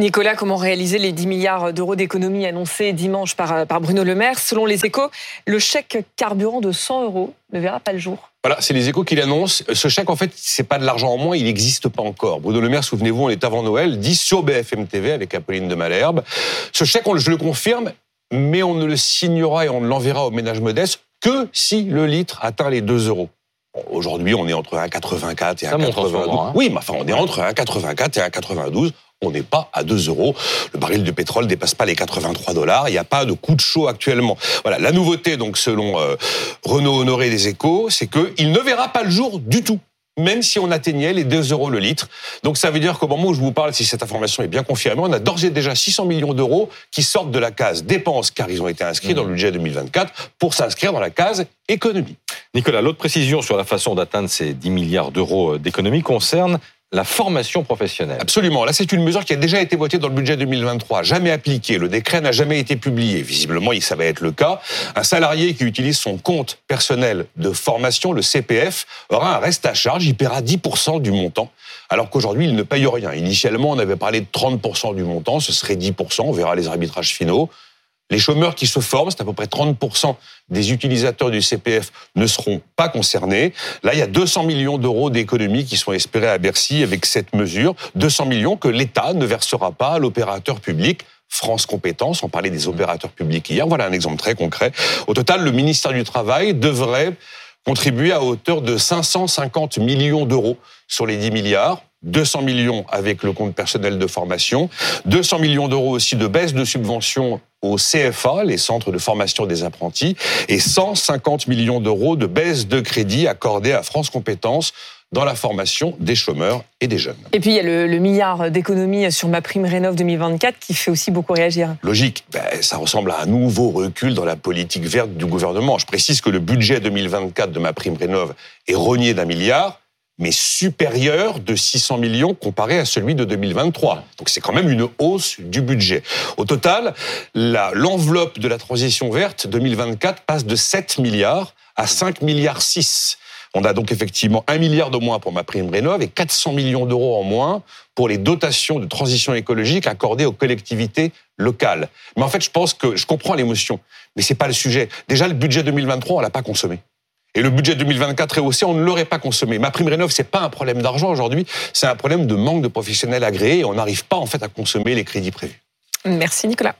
Nicolas, comment réaliser les 10 milliards d'euros d'économies annoncés dimanche par, par Bruno Le Maire? Selon les échos, le chèque carburant de 100 euros ne verra pas le jour. Voilà, c'est les échos qui l'annoncent. Ce chèque, en fait, c'est pas de l'argent en moins, il n'existe pas encore. Bruno Le Maire, souvenez-vous, on est avant Noël, dit sur BFM TV avec Apolline de Malherbe. Ce chèque, on, je le confirme, mais on ne le signera et on ne l'enverra aux ménages modestes que si le litre atteint les 2 euros. Aujourd'hui, on est entre 1,84 et 1,92. Hein. Oui, mais enfin, on est entre 1,84 et 1,92 on n'est pas à 2 euros. Le baril de pétrole dépasse pas les 83 dollars. Il n'y a pas de coup de chaud actuellement. Voilà, la nouveauté, donc selon euh, Renaud Honoré des Échos, c'est qu'il ne verra pas le jour du tout même si on atteignait les 2 euros le litre. Donc ça veut dire qu'au moment où je vous parle, si cette information est bien confirmée, on a d'ores et déjà 600 millions d'euros qui sortent de la case dépenses, car ils ont été inscrits dans le budget 2024, pour s'inscrire dans la case économie. Nicolas, l'autre précision sur la façon d'atteindre ces 10 milliards d'euros d'économie concerne la formation professionnelle. Absolument. Là, c'est une mesure qui a déjà été votée dans le budget 2023, jamais appliquée. Le décret n'a jamais été publié. Visiblement, ça va être le cas. Un salarié qui utilise son compte personnel de formation, le CPF, aura un reste à charge. Il paiera 10% du montant, alors qu'aujourd'hui, il ne paye rien. Initialement, on avait parlé de 30% du montant. Ce serait 10%. On verra les arbitrages finaux. Les chômeurs qui se forment, c'est à peu près 30% des utilisateurs du CPF ne seront pas concernés. Là, il y a 200 millions d'euros d'économies qui sont espérés à Bercy avec cette mesure. 200 millions que l'État ne versera pas à l'opérateur public. France Compétences, on parlait des opérateurs publics hier. Voilà un exemple très concret. Au total, le ministère du Travail devrait contribuer à hauteur de 550 millions d'euros sur les 10 milliards. 200 millions avec le compte personnel de formation, 200 millions d'euros aussi de baisse de subventions au CFA, les centres de formation des apprentis, et 150 millions d'euros de baisse de crédit accordés à France Compétences dans la formation des chômeurs et des jeunes. Et puis il y a le, milliard d'économies sur ma prime Rénov 2024 qui fait aussi beaucoup réagir. Logique, ben, ça ressemble à un nouveau recul dans la politique verte du gouvernement. Je précise que le budget 2024 de ma prime Rénov est rogné d'un milliard mais supérieur de 600 millions comparé à celui de 2023. Donc c'est quand même une hausse du budget. Au total, l'enveloppe de la transition verte 2024 passe de 7 milliards à 5 milliards 6. On a donc effectivement un milliard de moins pour ma prime rénov et 400 millions d'euros en moins pour les dotations de transition écologique accordées aux collectivités locales. Mais en fait, je pense que je comprends l'émotion, mais c'est pas le sujet. Déjà, le budget 2023, on l'a pas consommé. Et le budget 2024 est haussé, on ne l'aurait pas consommé. Ma prime rénov, c'est pas un problème d'argent aujourd'hui, c'est un problème de manque de professionnels agréés on n'arrive pas en fait à consommer les crédits prévus. Merci Nicolas.